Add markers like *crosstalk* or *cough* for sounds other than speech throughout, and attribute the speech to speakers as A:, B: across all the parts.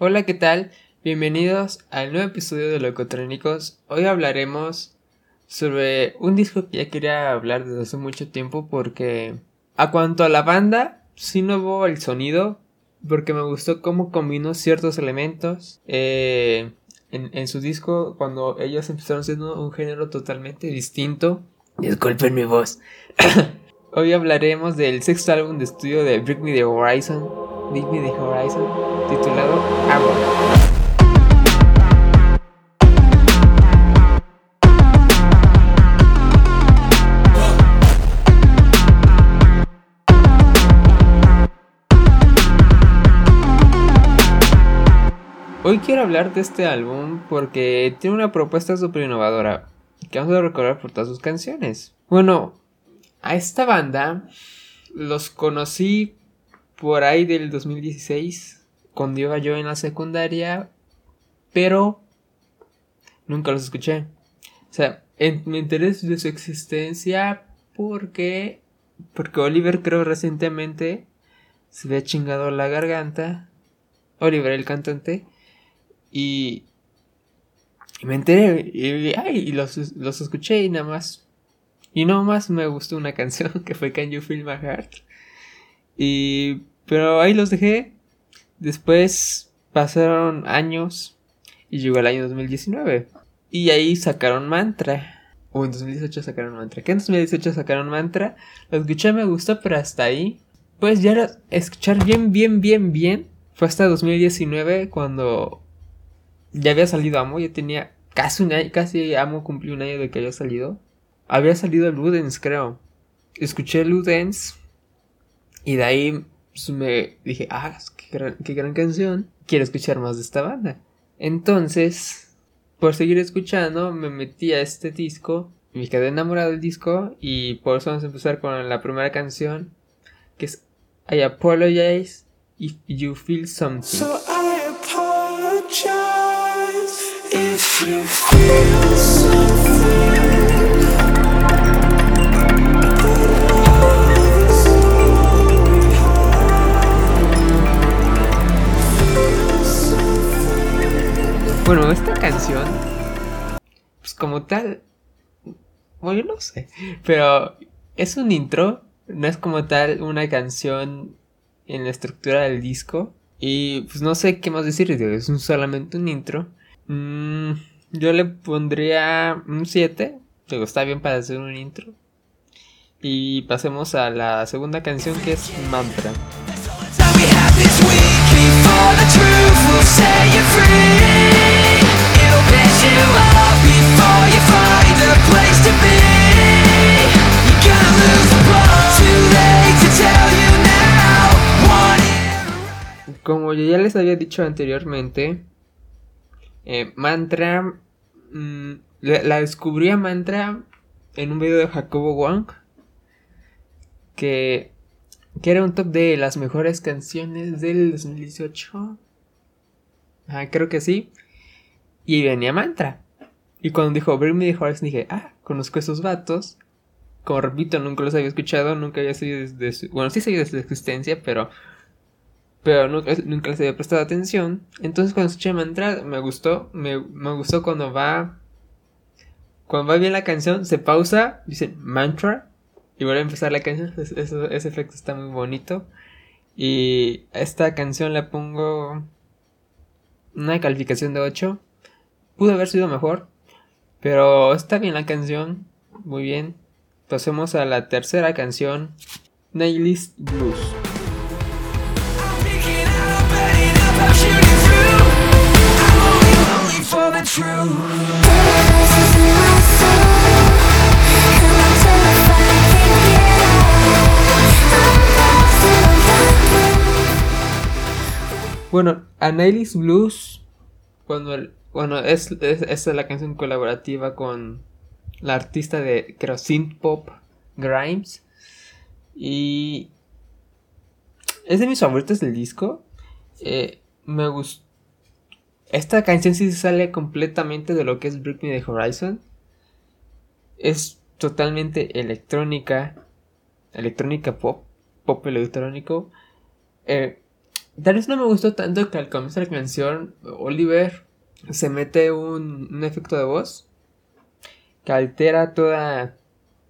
A: Hola, ¿qué tal? Bienvenidos al nuevo episodio de Locotrónicos. Hoy hablaremos sobre un disco que ya quería hablar desde hace mucho tiempo porque a cuanto a la banda, sí no el sonido porque me gustó cómo combinó ciertos elementos eh, en, en, su disco cuando ellos empezaron siendo un género totalmente distinto. Disculpen mi voz. *coughs* Hoy hablaremos del sexto álbum de estudio de Bring Me the Horizon, Bring Me the Horizon, titulado Agua. Hoy quiero hablar de este álbum porque tiene una propuesta súper innovadora que vamos a recordar por todas sus canciones. Bueno, a esta banda los conocí por ahí del 2016 cuando iba yo en la secundaria, pero nunca los escuché. O sea, me enteré de su existencia porque porque Oliver creo recientemente se había chingado la garganta. Oliver el cantante y, y me enteré y, ay, los, los escuché y nada más. Y no más me gustó una *laughs* canción que fue Can You Feel My Heart. Y, pero ahí los dejé. Después pasaron años y llegó el año 2019. Y ahí sacaron Mantra. O en 2018 sacaron Mantra. Que en 2018 sacaron Mantra. Lo escuché, me gustó, pero hasta ahí. Pues ya escuchar bien, bien, bien, bien. Fue hasta 2019 cuando ya había salido Amo, ya tenía casi un año, casi Amo cumplió un año de que había salido. Había salido Ludens, creo. Escuché Ludens y de ahí pues, me dije, ah, qué gran, canción, quiero escuchar más de esta banda. Entonces, por seguir escuchando, me metí a este disco, me quedé enamorado del disco y por eso vamos a empezar con la primera canción, que es I Apologize If You Feel Something. Bueno, esta canción, pues como tal, bueno, yo no sé, pero es un intro, no es como tal una canción en la estructura del disco. Y pues no sé qué más decir, es solamente un intro. Mm, yo le pondría un 7. Digo, está bien para hacer un intro. Y pasemos a la segunda canción que es Mantra. Como ya les había dicho anteriormente, eh, mantra. Mm, la, descubrí a Mantra en un video de Jacobo Wang. Que, que era un top de las mejores canciones del 2018. Ah, creo que sí. Y venía Mantra. Y cuando dijo Bring Me the Horizon dije, ah, conozco a esos vatos. Como repito, nunca los había escuchado, nunca había sabido de su... Bueno, sí sabía de su existencia, pero pero nunca, les había prestado atención. Entonces cuando escuché Mantra me gustó, me, gustó cuando va, cuando va bien la canción, se pausa, dice Mantra y vuelve a empezar la canción. ese efecto está muy bonito. Y a esta canción le pongo una calificación de 8. Pudo haber sido mejor, pero está bien la canción, muy bien. Pasemos a la tercera canción, Nihilist Blues. Bueno, Annelies Blues, cuando el, bueno, es, es, la canción colaborativa con la artista de, creo, pop, Grimes. Y es de mis favoritos del disco. Eh, me gustó. Esta canción sí sale completamente de lo que es Break Me the Horizon. Es totalmente electrónica. Electrónica pop. Pop electrónico. Eh, tal vez no me gustó tanto que al comienzo de la canción Oliver se mete un, un efecto de voz que altera toda...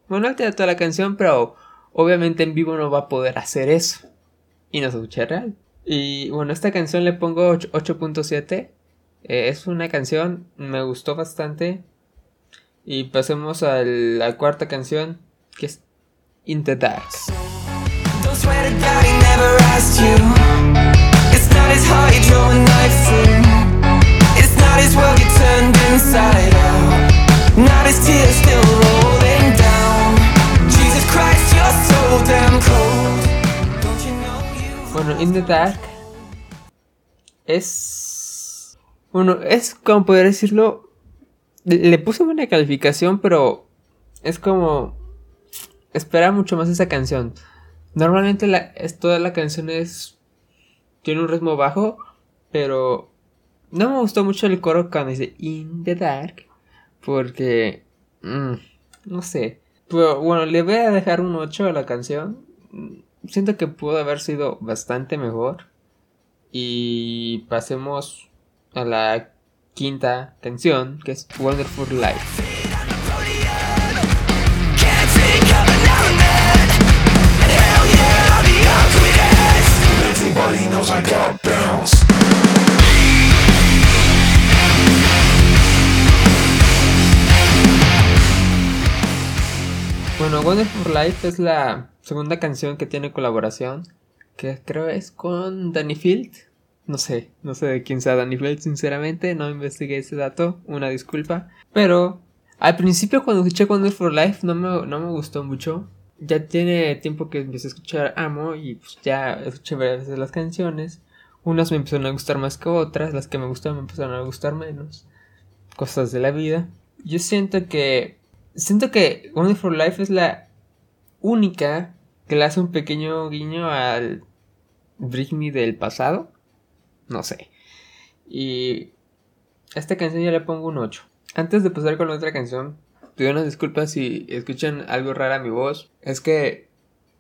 A: Bueno, altera toda la canción, pero obviamente en vivo no va a poder hacer eso. Y no se escucha real. Y bueno, esta canción le pongo 8.7. Eh, es una canción, me gustó bastante. Y pasemos a la cuarta canción, que es In the Dark. Bueno, In the Dark es. Bueno, es como poder decirlo. Le puse buena calificación, pero es como. Espera mucho más esa canción. Normalmente la, es, toda la canción es. Tiene un ritmo bajo, pero. No me gustó mucho el coro cuando dice In the Dark. Porque. Mm, no sé. Pero bueno, le voy a dejar un 8 a la canción. Siento que pudo haber sido bastante mejor. Y pasemos a la quinta canción, que es Wonderful Life. Bueno, Wonderful Life es la segunda canción que tiene colaboración, que creo es con Danny Field. No sé, no sé de quién sea Danny Field, sinceramente, no investigué ese dato, una disculpa. Pero al principio cuando escuché Wonderful Life no me, no me gustó mucho. Ya tiene tiempo que empecé a escuchar Amo y pues ya escuché varias veces las canciones. Unas me empezaron a gustar más que otras, las que me gustaban me empezaron a gustar menos. Cosas de la vida. Yo siento que siento que Wonderful Life es la única que le hace un pequeño guiño al Britney del pasado. No sé. Y a esta canción ya le pongo un 8. Antes de pasar con la otra canción, pido unas disculpas si escuchan algo rara mi voz. Es que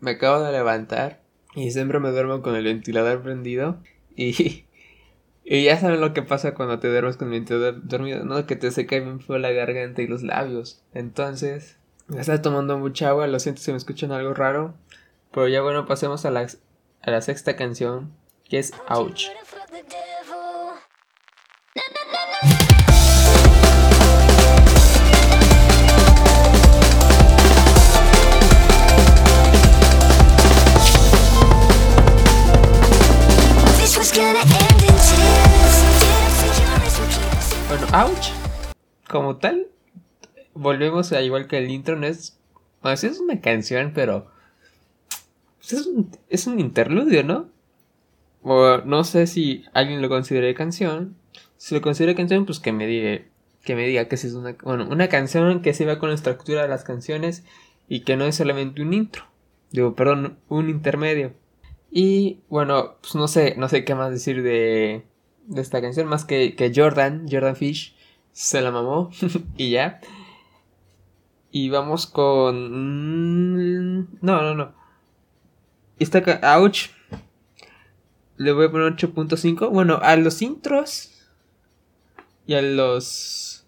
A: me acabo de levantar y siempre me duermo con el ventilador prendido. Y *laughs* y ya saben lo que pasa cuando te duermes con el ventilador dormido, ¿no? Que te seca bien feo la garganta y los labios. Entonces, me está tomando mucha agua, lo siento si me escuchan algo raro. Pero ya bueno, pasemos a la, a la sexta canción, que es. Ouch, como tal, volvemos a igual que el intro, no es. Bueno, es una canción, pero. Pues es, un, es un interludio, ¿no? O no sé si alguien lo considere canción. Si lo considera canción, pues que me diga que me diga que es una, bueno, una canción que se va con la estructura de las canciones y que no es solamente un intro. Digo, perdón, un intermedio. Y bueno, pues no sé, no sé qué más decir de, de esta canción, más que, que Jordan, Jordan Fish, se la mamó *laughs* y ya. Y vamos con... No, no, no. Esta... Ouch. Le voy a poner 8.5. Bueno, a los intros y a los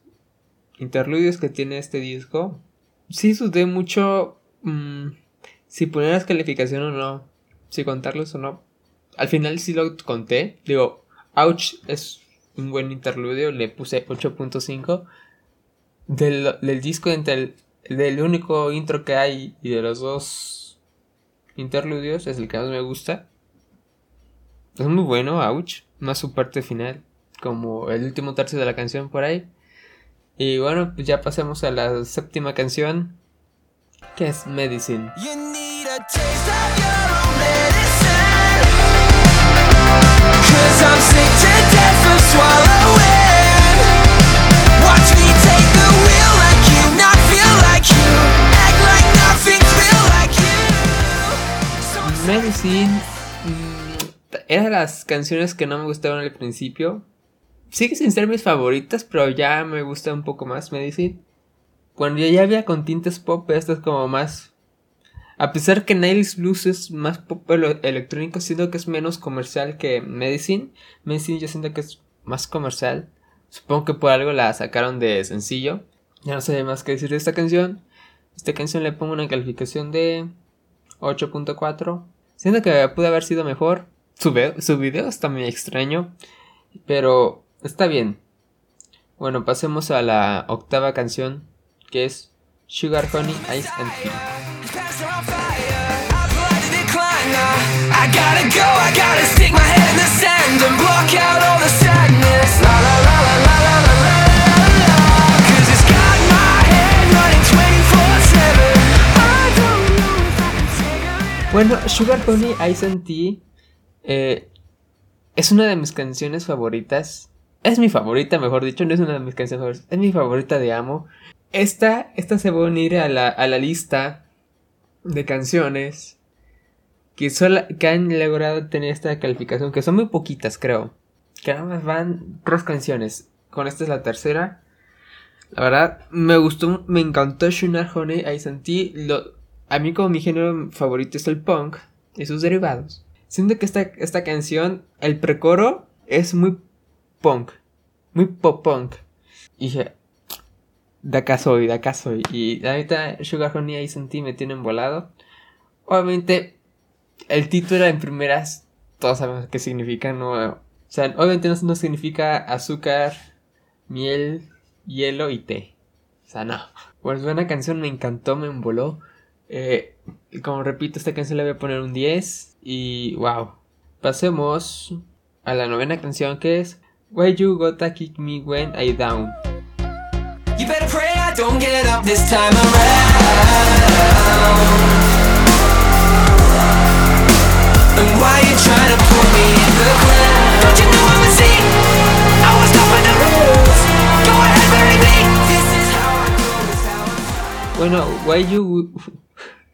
A: interludios que tiene este disco. Sí sudé mucho mm, si poner las calificaciones o no. Si contarlos o no. Al final sí lo conté. Digo, Ouch es un buen interludio, le puse 8.5. Del, del, disco entre el, del único intro que hay y de los dos interludios es el que más me gusta. Es muy bueno, ouch. Más su parte final, como el último tercio de la canción por ahí. Y bueno, pues ya pasemos a la séptima canción, que es Medicine. Medicine mm, era de las canciones que no me gustaban al principio. Sigue sin ser mis favoritas, pero ya me gusta un poco más Medicine. Cuando ya había con tintes pop, esta es como más. A pesar que Niles Blues es más pop electrónico, siento que es menos comercial que Medicine. Medicine yo siento que es más comercial. Supongo que por algo la sacaron de sencillo. Ya no sé más que decir de esta canción. Esta canción le pongo una calificación de 8.4. Siento que pudo haber sido mejor. Su, su video está muy extraño. Pero está bien. Bueno, pasemos a la octava canción. Que es Sugar Honey Ice and. Bueno, Sugar Honey Ice and Tea eh, es una de mis canciones favoritas. Es mi favorita, mejor dicho, no es una de mis canciones favoritas. Es mi favorita de Amo. Esta, esta se va a unir a la, a la lista de canciones que, solo, que han logrado tener esta calificación, que son muy poquitas, creo. Que nada más van tres canciones. Con esta es la tercera. La verdad, me gustó, me encantó Shunar Honey. Ahí sentí. Lo, a mí, como mi género favorito es el punk y sus derivados. Siento que esta, esta canción, el precoro, es muy punk. Muy pop punk. Y dije, de acá soy, de acá soy. Y ahorita Sugar Honey y Sentí me tienen volado. Obviamente, el título en primeras, todos sabemos qué significa, ¿no? O sea, obviamente no, significa azúcar, miel, hielo y té. O sea, no. Pues buena canción, me encantó, me envoló. Eh, como repito, esta canción le voy a poner un 10. Y wow. Pasemos a la novena canción que es Why You Gotta Kick Me When I Down. You better pray I don't get up this time around. Bueno, why you...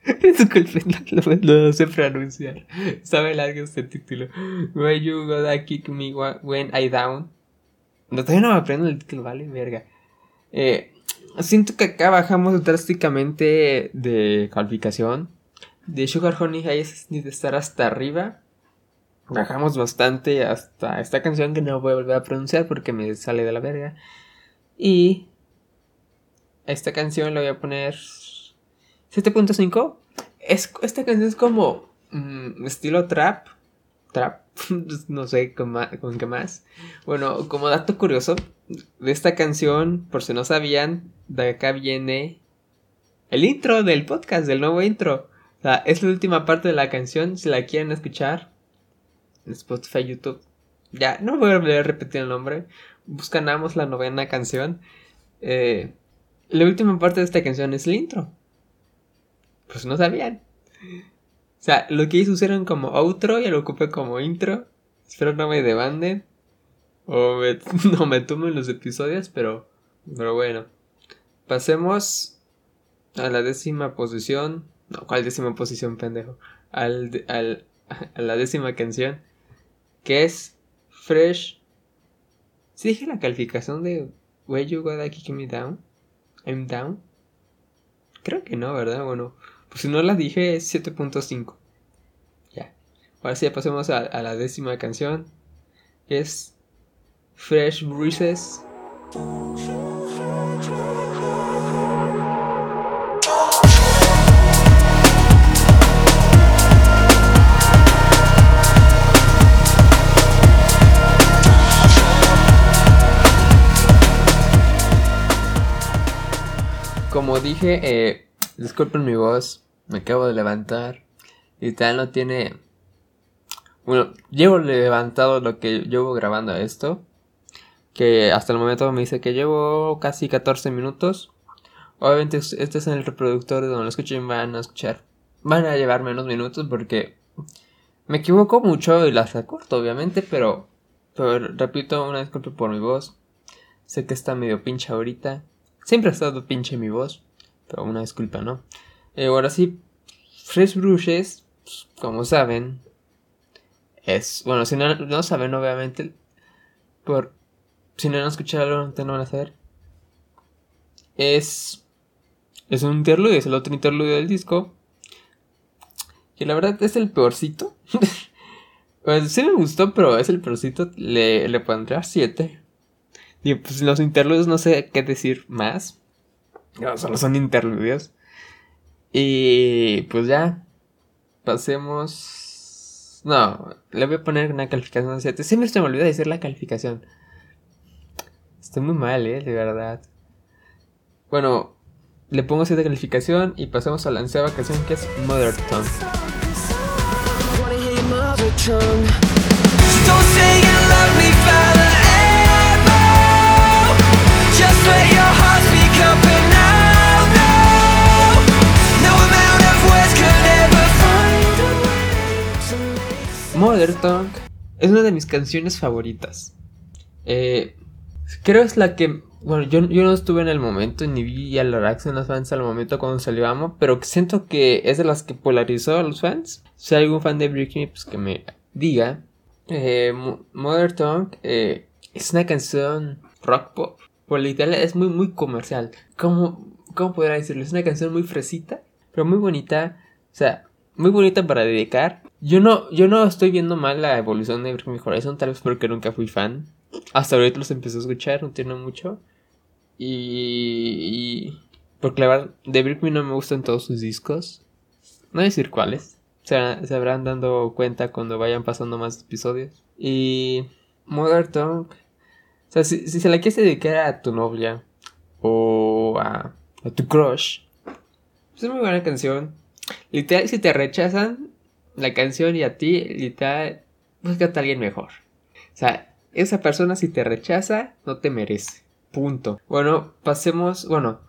A: *laughs* Lo sé pronunciar. Sabe largo este título. Why you gotta kick me when I down? No, todavía no me aprendo el título, vale, verga. Eh, siento que acá bajamos drásticamente de calificación. De Sugar Honey ni de estar hasta arriba. Bajamos bastante hasta esta canción que no voy a volver a pronunciar porque me sale de la verga. Y esta canción la voy a poner 7.5. Es, esta canción es como mm, estilo trap. Trap. *laughs* no sé con, con qué más. Bueno, como dato curioso, de esta canción, por si no sabían, de acá viene el intro del podcast, del nuevo intro. Es la última parte de la canción, si la quieren escuchar, en Spotify, YouTube. Ya, no voy a volver a repetir el nombre. Buscanamos la novena canción. Eh, la última parte de esta canción es el intro. Pues no sabían. O sea, lo que hice usaron como outro y lo ocupé como intro. Espero no me demanden. O *laughs* no me tomen los episodios, pero, pero bueno. Pasemos a la décima posición. No, ¿cuál décima posición, pendejo? Al, al, a la décima canción. Que es Fresh. ¿Sí dije la calificación de Where You Gotta Kick Me Down? I'm Down. Creo que no, ¿verdad? Bueno, pues si no la dije es 7.5. Ya. Ahora sí, pasemos a, a la décima canción. Que es Fresh Breezes. Como dije, eh, disculpen mi voz, me acabo de levantar y tal no tiene... Bueno, llevo levantado lo que llevo grabando esto que hasta el momento me dice que llevo casi 14 minutos. Obviamente este es en el reproductor donde lo escuchen van a escuchar. Van a llevar menos minutos porque me equivoco mucho y las recorto obviamente, pero, repito una disculpa por mi voz. Sé que está medio pinche ahorita. Siempre ha estado pinche mi voz, pero una disculpa, ¿no? Eh, ahora sí, Fresh Brushes, pues, como saben, es, bueno, si no, no saben obviamente, por si no han escuchado, no van a saber. Es. Es un interludio, es el otro interludio del disco. que la verdad es el peorcito. *laughs* pues sí me gustó, pero es el peorcito. Le, le pondría 7. Y pues los interludios no sé qué decir más. No, solo son interludios. Y pues ya. Pasemos. No, le voy a poner una calificación de 7. Siempre se me olvida decir la calificación. Estoy muy mal, eh, de verdad. Bueno, le pongo 7 calificación y pasamos a la onceava canción que es Mother Tongue. Mother Tongue es una de mis canciones favoritas. Eh, creo es la que. Bueno, yo, no estuve en el momento ni vi a la reacción de los fans al momento cuando salió Amo, pero siento que es de las que polarizó a los fans. Si hay algún fan de Breaking pues que me diga. Eh, Mother Tongue eh, es una canción rock pop. Por literal es muy, muy comercial. ¿Cómo, ¿Cómo podría decirlo? Es una canción muy fresita, pero muy bonita. O sea, muy bonita para dedicar. Yo no, yo no estoy viendo mal la evolución de Bring Me Horizon, tal vez porque nunca fui fan. Hasta ahorita los empecé a escuchar, no tiene mucho. Y, Porque la verdad, de Bring Me no me gustan todos sus discos. No voy a decir cuáles. Se, se habrán dando cuenta cuando vayan pasando más episodios. Y... Mother Tongue. O sea, si, si se la quieres dedicar a tu novia. O a, a tu crush. Pues es muy buena canción. Literal, si te rechazan la canción y a ti, literal, búscate a alguien mejor. O sea, esa persona si te rechaza, no te merece. Punto. Bueno, pasemos, bueno,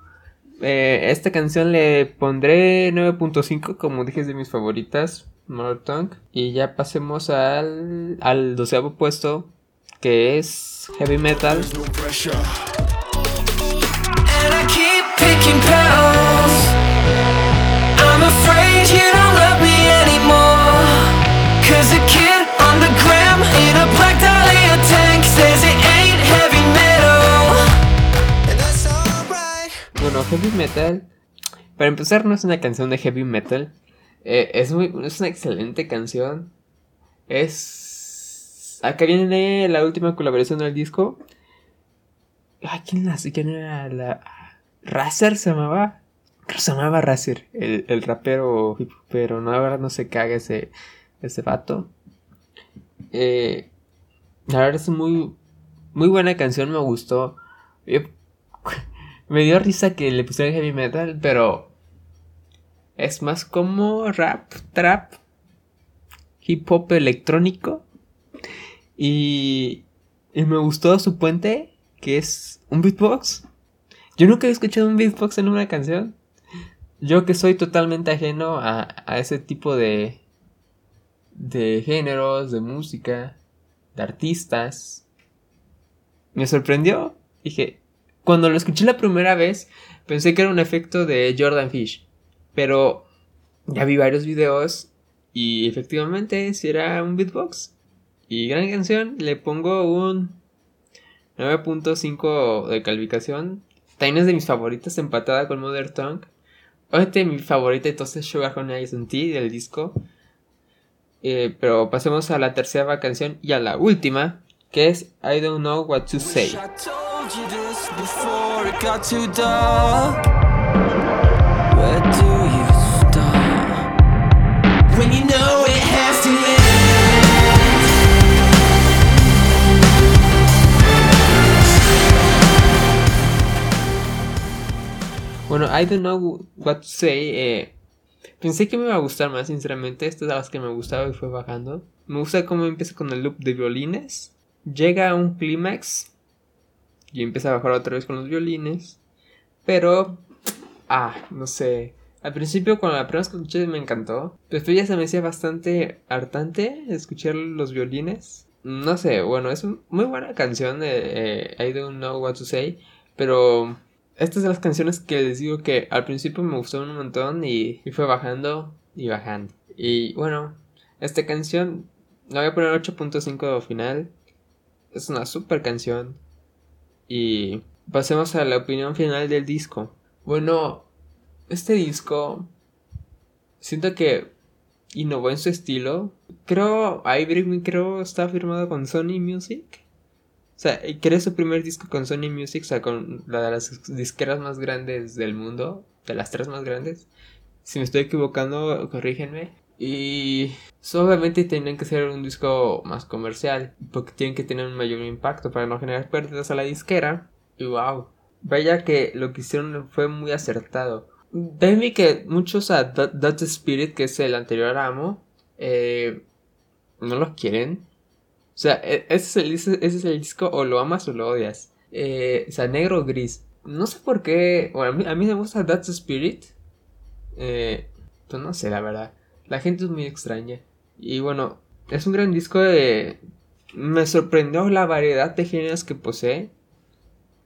A: eh, esta canción le pondré 9.5, como dije, de mis favoritas, Mother Y ya pasemos al, al doceavo puesto, que es Heavy Metal. Bueno, heavy metal. Para empezar, no es una canción de heavy metal. Eh, es, muy, es una excelente canción. Es. Acá viene la última colaboración del disco. Ay, ¿quién, la, quién era la. Razer se llamaba? se llamaba Razer, el, el rapero pero no, ahora no se caga ese, ese vato. Eh, la verdad es muy, muy buena canción, me gustó. *laughs* me dio risa que le pusieron heavy metal, pero es más como rap, trap, hip hop electrónico. Y, y me gustó su puente, que es un beatbox. Yo nunca he escuchado un beatbox en una canción. Yo que soy totalmente ajeno a, a ese tipo de, de géneros, de música, de artistas, me sorprendió. Dije, cuando lo escuché la primera vez, pensé que era un efecto de Jordan Fish. Pero ya vi varios videos y efectivamente si era un beatbox. Y gran canción, le pongo un 9.5 de calificación. También es de mis favoritas, empatada con Mother Tongue. Obviamente mi favorita entonces Sugar Honey on Tea del disco. Eh, pero pasemos a la tercera canción y a la última, que es I Don't Know What to Say. Bueno, I don't know what to say. Eh, pensé que me iba a gustar más, sinceramente. Esta es de las que me gustaba y fue bajando. Me gusta cómo empieza con el loop de violines. Llega a un clímax. Y empieza a bajar otra vez con los violines. Pero. Ah, no sé. Al principio, cuando la primera escuché, me encantó. Después ya se me hacía bastante hartante escuchar los violines. No sé, bueno, es muy buena canción eh, I Don't Know What to Say. Pero estas son las canciones que les digo que al principio me gustaron un montón y, fue bajando y bajando. Y bueno, esta canción la voy a poner 8.5 final. Es una super canción. Y pasemos a la opinión final del disco. Bueno, este disco siento que innovó en su estilo. Creo, I creo está firmado con Sony Music. O sea, creó su primer disco con Sony Music, o sea, con la de las disqueras más grandes del mundo, de las tres más grandes. Si me estoy equivocando, corrígenme. Y obviamente tienen que ser un disco más comercial, porque tienen que tener un mayor impacto para no generar pérdidas a la disquera. Y wow, vaya que lo que hicieron fue muy acertado. También que muchos a Dot Spirit, que es el anterior amo, eh, no lo quieren. O sea, e, ese es, el, ese es el disco o lo amas o lo odias. Eh, o sea, negro o gris. No sé por qué. Bueno, a mí, a mí me gusta That's Spirit. Eh, pues no sé, la verdad. La gente es muy extraña. Y bueno, es un gran disco de... Me sorprendió la variedad de géneros que posee.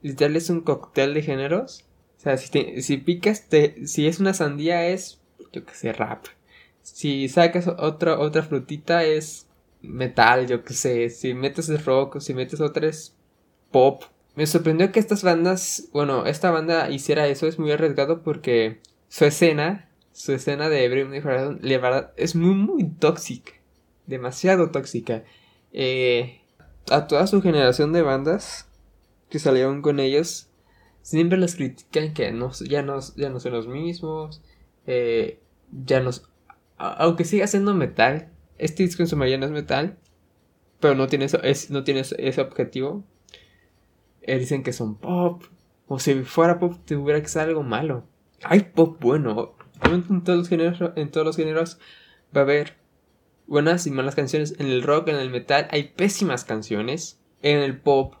A: Literal es un cóctel de géneros. O sea, si, si picas, te, si es una sandía es, yo que sé, rap. Si sacas otra, otra frutita es metal, yo que sé. Si metes rock, si metes otra es pop. Me sorprendió que estas bandas, bueno, esta banda hiciera eso, es muy arriesgado porque su escena su escena de Britney la verdad, es muy, muy tóxica. Demasiado tóxica. Eh, a toda su generación de bandas que salieron con ellos, siempre los critican que no, ya, no, ya no son los mismos. Eh, ya no. Aunque siga siendo metal, este disco en su mayoría no es metal, pero no tiene, eso, es, no tiene ese objetivo. Eh, dicen que son pop. O si fuera pop, tuviera que ser algo malo. Hay pop bueno en todos los géneros, en todos los géneros va a haber buenas y malas canciones. En el rock, en el metal hay pésimas canciones. En el pop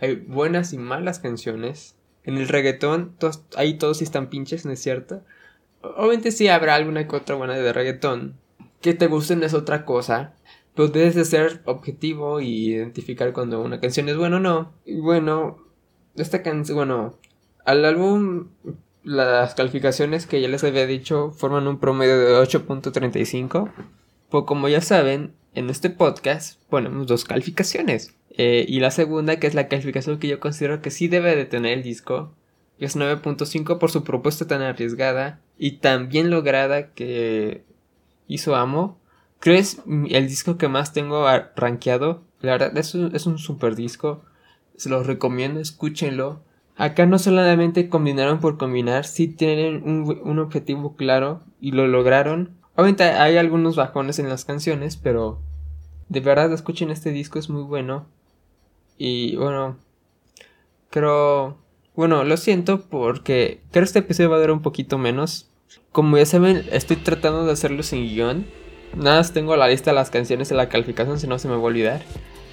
A: hay buenas y malas canciones. En el reggaetón, ahí todos están pinches, ¿no es cierto? Obviamente sí habrá alguna que otra buena de reggaetón. Que te gusten es otra cosa. Pero debes de ser objetivo y identificar cuando una canción es buena o no. Y bueno, esta canción, bueno, al álbum las calificaciones que ya les había dicho forman un promedio de 8.35. Pues como ya saben, en este podcast ponemos dos calificaciones. Eh, y la segunda, que es la calificación que yo considero que sí debe de tener el disco, es 9.5 por su propuesta tan arriesgada y tan bien lograda que hizo Amo. Creo es el disco que más tengo rankeado. La verdad, es un, es un super disco. Se los recomiendo, escúchenlo. Acá no solamente combinaron por combinar, sí tienen un, objetivo claro y lo lograron. Obviamente hay algunos bajones en las canciones, pero de verdad escuchen este disco, es muy bueno. Y bueno, creo... Bueno, lo siento porque creo que este episodio va a durar un poquito menos. Como ya saben, estoy tratando de hacerlo sin guion. Nada más tengo la lista de las canciones de la calificación, si no se me va a olvidar.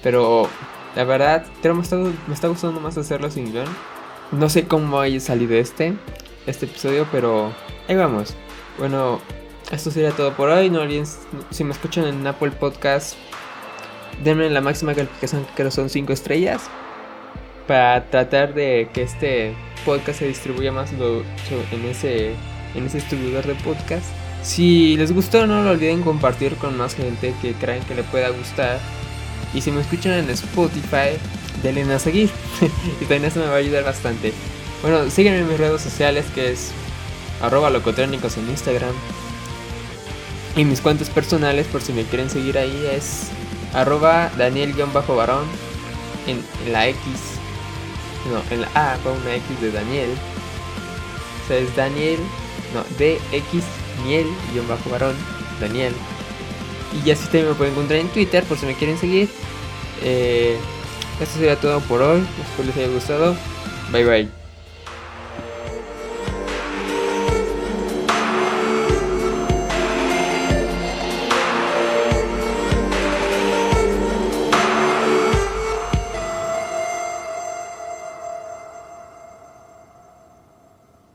A: Pero la verdad, creo me está, me está gustando más hacerlo sin guion. No sé cómo haya salido este, este episodio, pero ahí vamos. Bueno, esto sería todo por hoy. No olviden, si me escuchan en Apple Podcast, denme la máxima calificación que creo son 5 estrellas. Para tratar de que este podcast se distribuya más en ese, en ese distribuidor de podcast. Si les gustó, no lo olviden compartir con más gente que crean que le pueda gustar. Y si me escuchan en Spotify, denle a seguir. *laughs* y también eso me va a ayudar bastante. Bueno, síguenme en mis redes sociales que es arroba locotrónicos en Instagram. Y mis cuentas personales, por si me quieren seguir ahí, es arroba daniel-varón en, la X. No, en la A con una X de Daniel. O sea, es Daniel, no, DX miel-varón, Daniel. Y así también me pueden encontrar en Twitter por si me quieren seguir. Eh, esto sería todo por hoy. Espero les haya gustado. Bye bye.